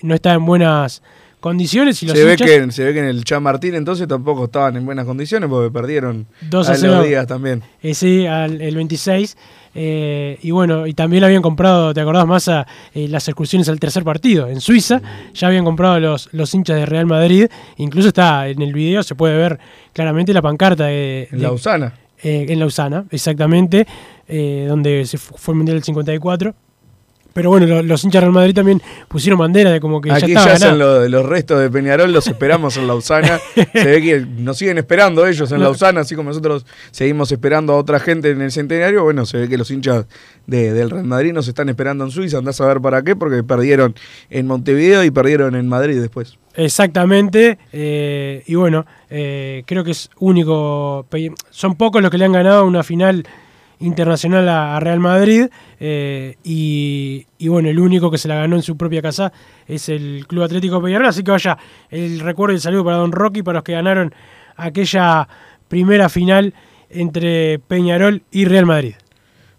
no estaba en buenas condiciones. Y se, ve que, se ve que en el Chamartín entonces tampoco estaban en buenas condiciones porque perdieron dos a, los días también. sí, al, el 26. Eh, y bueno, y también habían comprado, ¿te acordás más? A, eh, las excursiones al tercer partido en Suiza. Ya habían comprado los, los hinchas de Real Madrid. Incluso está en el video, se puede ver claramente la pancarta de. En Lausana. Eh, en Lausana, exactamente, donde se fue el Mundial del 54. Pero bueno, los, hinchas Real Madrid también pusieron bandera de como que Aquí ya estaba ya los restos de Peñarol, los esperamos en Lausana. Se ve que nos siguen esperando ellos en Lausana, así como nosotros seguimos esperando a otra gente en el centenario. Bueno, se ve que los hinchas del Real Madrid nos están esperando en Suiza. Andás a ver para qué, porque perdieron en Montevideo y perdieron en Madrid después. Exactamente, eh, y bueno, eh, creo que es único, son pocos los que le han ganado una final internacional a, Real Madrid eh, y, bueno, el único que se la ganó en su propia casa es el Club Atlético Peñarol, así que vaya el recuerdo y el saludo para Don Rocky, para los que ganaron aquella primera final entre Peñarol y Real Madrid.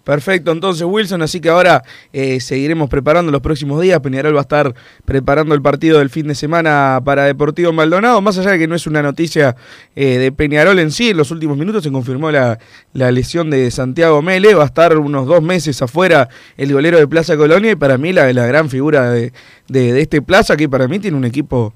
Perfecto, entonces Wilson, así que ahora eh, seguiremos preparando los próximos días. Peñarol va a estar preparando el partido del fin de semana para Deportivo Maldonado. Más allá de que no es una noticia eh, de Peñarol en sí, en los últimos minutos se confirmó la, lesión de Santiago Mele. Va a estar unos dos meses afuera el golero de Plaza Colonia y para mí la, la gran figura de, de este Plaza, que para mí tiene un equipo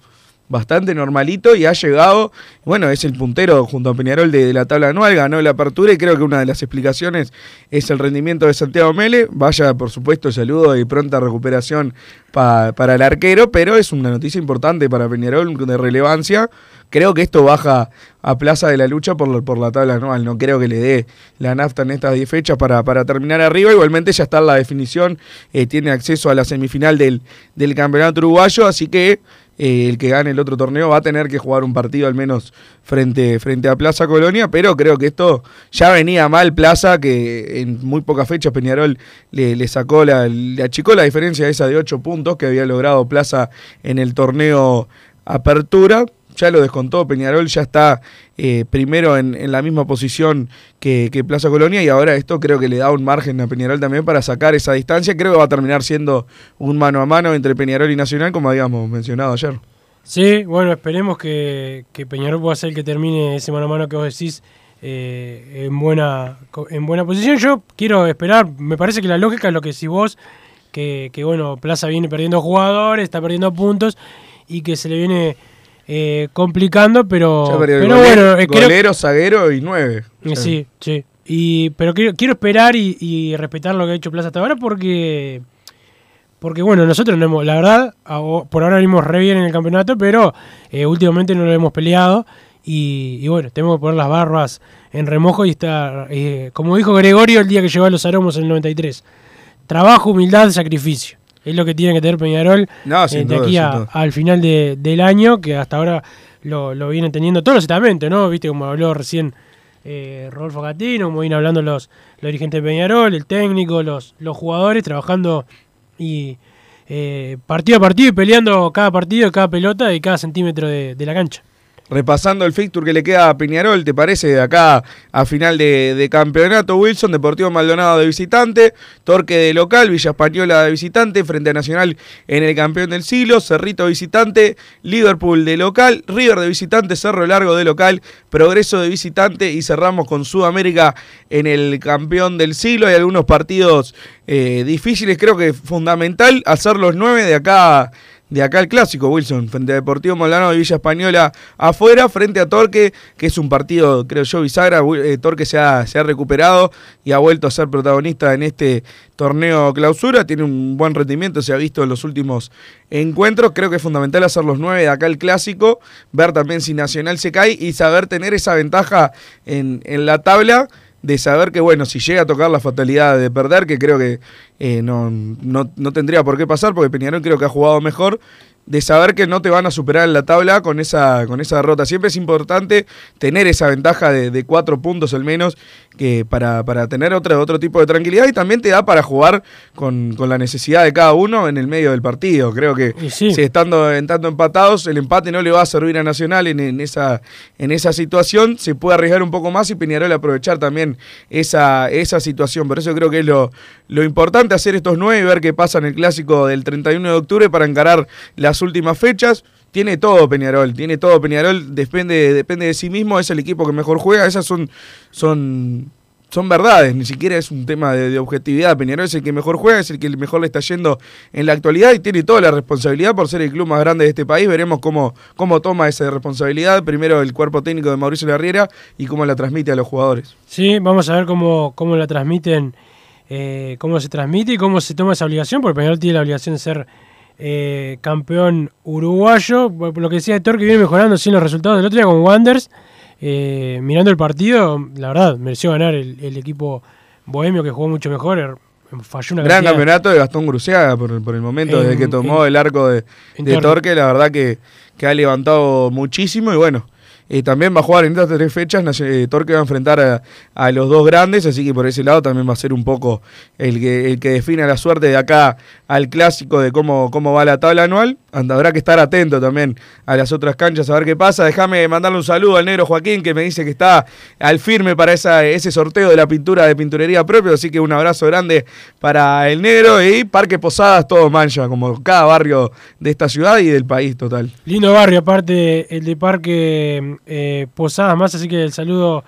bastante normalito y ha llegado, bueno, es el puntero junto a Peñarol de, la tabla anual, ganó la apertura y creo que una de las explicaciones es el rendimiento de Santiago Mele. Vaya, por supuesto, saludo y pronta recuperación para el arquero, pero es una noticia importante para Peñarol de relevancia. Creo que esto baja a plaza de la lucha por, por la tabla anual. No creo que le dé la nafta en estas 10 fechas para, para terminar arriba. Igualmente ya está la definición, eh, tiene acceso a la semifinal del, del campeonato uruguayo, así que eh, el que gane el otro torneo va a tener que jugar un partido al menos frente, frente a Plaza Colonia, pero creo que esto ya venía mal Plaza, que en muy pocas fechas Peñarol le, sacó, la, le achicó la diferencia esa de 8 puntos que había logrado Plaza en el torneo Apertura ya lo descontó, Peñarol ya está eh, primero en, la misma posición que, Plaza Colonia y ahora esto creo que le da un margen a Peñarol también para sacar esa distancia. Creo que va a terminar siendo un mano a mano entre Peñarol y Nacional, como habíamos mencionado ayer. Sí, bueno, esperemos que, Peñarol pueda ser el que termine ese mano a mano que vos decís eh, en, buena, en buena posición. Yo quiero esperar, me parece que la lógica es lo que decís vos, que, que bueno, Plaza viene perdiendo jugadores, está perdiendo puntos y que se le viene eh, complicando, pero, pero bueno, eh, golero, zaguero y nueve. Eh, sí, sí. Y, pero quiero, quiero esperar y, respetar lo que ha hecho Plaza hasta ahora porque, porque bueno, nosotros no hemos, la verdad, por ahora venimos re bien en el campeonato, pero últimamente no lo hemos peleado y, bueno, tenemos que poner las barbas en remojo y estar, como dijo Gregorio el día que llegó a los aromos en el 93, trabajo, humildad, sacrificio. Es lo que tiene que tener Peñarol eh, de aquí al final del año, que hasta ahora lo, lo vienen teniendo todos los estamentos, ¿no? Viste como habló recién eh, Rodolfo Catino, como viene hablando los, los dirigentes de Peñarol, el técnico, los, los jugadores, trabajando y eh, partido a partido y peleando cada partido, cada pelota y cada centímetro de, de la cancha repasando el fixture que le queda a Piñarol, ¿te parece? De acá a final de, campeonato, Wilson, Deportivo Maldonado de visitante, Torque de local, Villa Española de visitante, frente Nacional en el campeón del siglo, Cerrito visitante, Liverpool de local, River de visitante, Cerro Largo de local, Progreso de visitante y cerramos con Sudamérica en el campeón del siglo. Hay algunos partidos eh, difíciles, creo que fundamental hacer los nueve de acá de acá el clásico, Wilson, frente a Deportivo Molano de Villa Española afuera, frente a Torque, que es un partido, creo yo, bisagra. Eh, Torque se ha, se ha recuperado y ha vuelto a ser protagonista en este torneo clausura. Tiene un buen rendimiento, se ha visto en los últimos encuentros. Creo que es fundamental hacer los nueve de acá el clásico, ver también si Nacional se cae y saber tener esa ventaja en, en la tabla de saber que, bueno, si llega a tocar la fatalidad de perder, que creo que eh, no, no, no, tendría por qué pasar, porque Peñarol creo que ha jugado mejor, de saber que no te van a superar en la tabla con esa, con esa derrota. Siempre es importante tener esa ventaja de, cuatro puntos al menos que para, para, tener otro, otro tipo de tranquilidad y también te da para jugar con, la necesidad de cada uno en el medio del partido. Creo que si estando, estando empatados, el empate no le va a servir a Nacional en, esa, en esa situación. Se puede arriesgar un poco más y Peñarol aprovechar también esa, esa situación. Por eso creo que es lo, lo importante hacer estos nueve y ver qué pasa en el clásico del 31 de octubre para encarar las últimas fechas. Tiene todo Peñarol, tiene todo Peñarol, depende, depende de sí mismo, es el equipo que mejor juega, esas son, son, son verdades, ni siquiera es un tema de, objetividad. Peñarol es el que mejor juega, es el que mejor le está yendo en la actualidad y tiene toda la responsabilidad por ser el club más grande de este país. Veremos cómo, cómo toma esa responsabilidad, primero el cuerpo técnico de Mauricio Larriera y cómo la transmite a los jugadores. Sí, vamos a ver cómo, cómo la transmiten, eh, cómo se transmite y cómo se toma esa obligación, porque Peñarol tiene la obligación de ser eh, campeón uruguayo. Lo que decía Héctor, que viene mejorando sin los resultados del otro día con Wanders. Eh, mirando el partido, la verdad, mereció ganar el, equipo bohemio que jugó mucho mejor. Er, falló una Gran campeonato de Gastón Gruciaga por, el momento, desde que tomó el arco de, Torque. la verdad que, que ha levantado muchísimo y bueno, eh, también va a jugar en estas tres fechas. Eh, Torque va a enfrentar a, los dos grandes, así que por ese lado también va a ser un poco el que, el que define la suerte de acá al clásico de cómo, cómo va la tabla anual. Habrá que estar atento también a las otras canchas a ver qué pasa. Déjame mandarle un saludo al negro Joaquín que me dice que está al firme para esa, ese sorteo de la pintura de pinturería propio. Así que un abrazo grande para el negro y Parque Posadas, todo mancha, como cada barrio de esta ciudad y del país total. Lindo barrio, aparte el de Parque eh, Posadas más, así que el saludo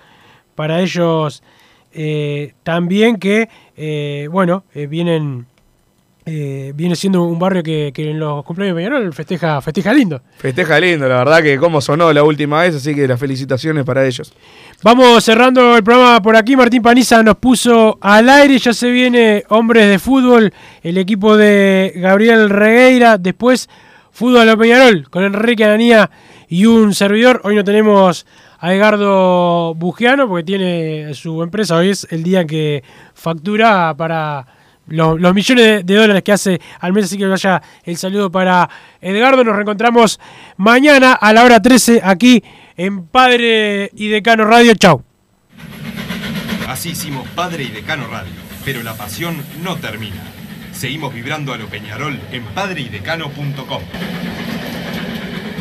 para ellos eh, también que, eh, bueno, vienen eh, viene siendo un barrio que, en los cumpleaños de Peñarol festeja, festeja lindo. Festeja lindo, la verdad que como sonó la última vez, así que las felicitaciones para ellos. Vamos cerrando el programa por aquí. Martín Paniza nos puso al aire, ya se viene Hombres de Fútbol, el equipo de Gabriel Regueira, después Fútbol a Peñarol con Enrique Ananía y un servidor. Hoy no tenemos a Edgardo Bugiano porque tiene su empresa, hoy es el día que factura para los, millones de, dólares que hace al mes, así que vaya el saludo para Edgardo. Nos reencontramos mañana a la hora 13 aquí en Padre y Decano Radio. Chau. Así hicimos Padre y Decano Radio, pero la pasión no termina. Seguimos vibrando a lo Peñarol en padreidecano.com.